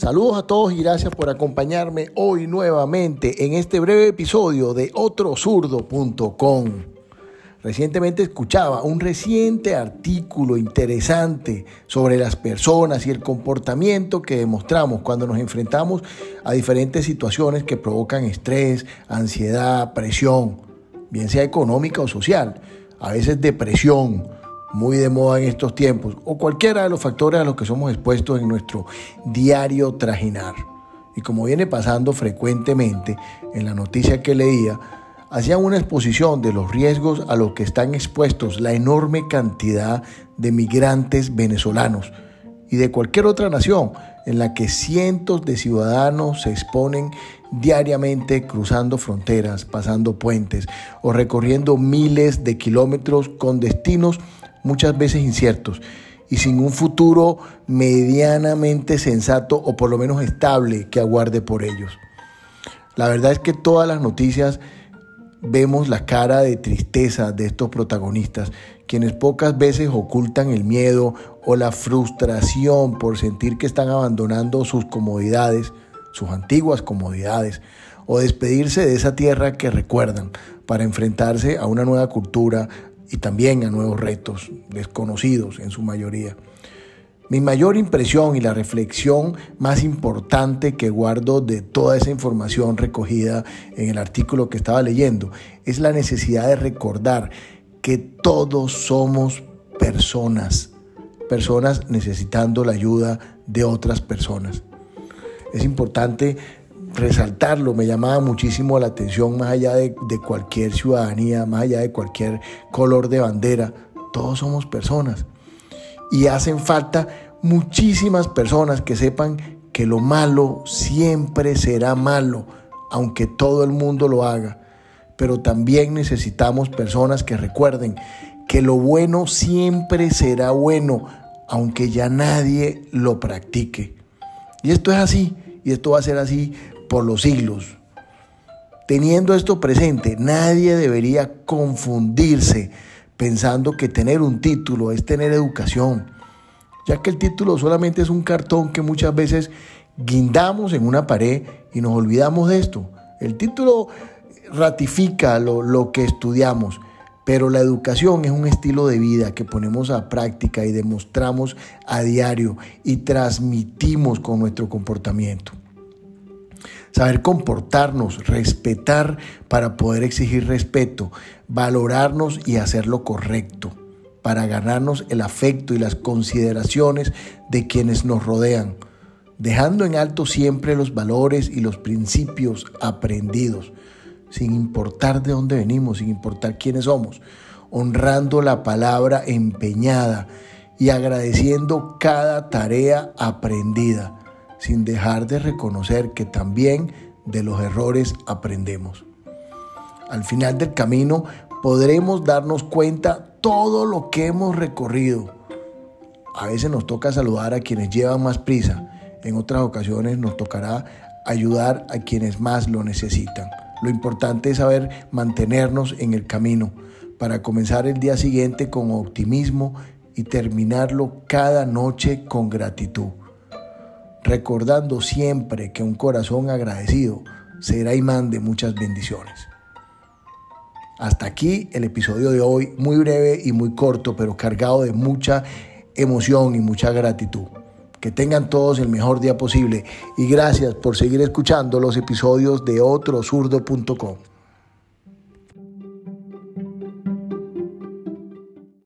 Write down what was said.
Saludos a todos y gracias por acompañarme hoy nuevamente en este breve episodio de otrozurdo.com. Recientemente escuchaba un reciente artículo interesante sobre las personas y el comportamiento que demostramos cuando nos enfrentamos a diferentes situaciones que provocan estrés, ansiedad, presión, bien sea económica o social, a veces depresión muy de moda en estos tiempos, o cualquiera de los factores a los que somos expuestos en nuestro diario trajinar. Y como viene pasando frecuentemente en la noticia que leía, hacían una exposición de los riesgos a los que están expuestos la enorme cantidad de migrantes venezolanos y de cualquier otra nación en la que cientos de ciudadanos se exponen diariamente cruzando fronteras, pasando puentes o recorriendo miles de kilómetros con destinos muchas veces inciertos y sin un futuro medianamente sensato o por lo menos estable que aguarde por ellos. La verdad es que todas las noticias vemos la cara de tristeza de estos protagonistas, quienes pocas veces ocultan el miedo o la frustración por sentir que están abandonando sus comodidades, sus antiguas comodidades, o despedirse de esa tierra que recuerdan para enfrentarse a una nueva cultura, y también a nuevos retos desconocidos en su mayoría. Mi mayor impresión y la reflexión más importante que guardo de toda esa información recogida en el artículo que estaba leyendo es la necesidad de recordar que todos somos personas, personas necesitando la ayuda de otras personas. Es importante resaltarlo, me llamaba muchísimo la atención, más allá de, cualquier ciudadanía, más allá de cualquier color de bandera, todos somos personas. Y hacen falta muchísimas personas que sepan que lo malo siempre será malo, aunque todo el mundo lo haga. Pero también necesitamos personas que recuerden que lo bueno siempre será bueno, aunque ya nadie lo practique. Y esto es así, y esto va a ser así por los siglos. Teniendo esto presente, nadie debería confundirse pensando que tener un título es tener educación, ya que el título solamente es un cartón que muchas veces guindamos en una pared y nos olvidamos de esto. El título ratifica lo, lo que estudiamos, pero la educación es un estilo de vida que ponemos a práctica y demostramos a diario y transmitimos con nuestro comportamiento saber comportarnos, respetar para poder exigir respeto, valorarnos y hacer lo correcto, para ganarnos el afecto y las consideraciones de quienes nos rodean, dejando en alto siempre los valores y los principios aprendidos, sin importar de dónde venimos, sin importar quiénes somos, honrando la palabra empeñada y agradeciendo cada tarea aprendida sin dejar de reconocer que también de los errores aprendemos. Al final del camino podremos darnos cuenta todo lo que hemos recorrido. A veces nos toca saludar a quienes llevan más prisa, en otras ocasiones nos tocará ayudar a quienes más lo necesitan. Lo importante es saber mantenernos en el camino para comenzar el día siguiente con optimismo y terminarlo cada noche con gratitud recordando siempre que un corazón agradecido será imán de muchas bendiciones. Hasta aquí el episodio de hoy, muy breve y muy corto, pero cargado de mucha emoción y mucha gratitud. Que tengan todos el mejor día posible y gracias por seguir escuchando los episodios de otrozurdo.com.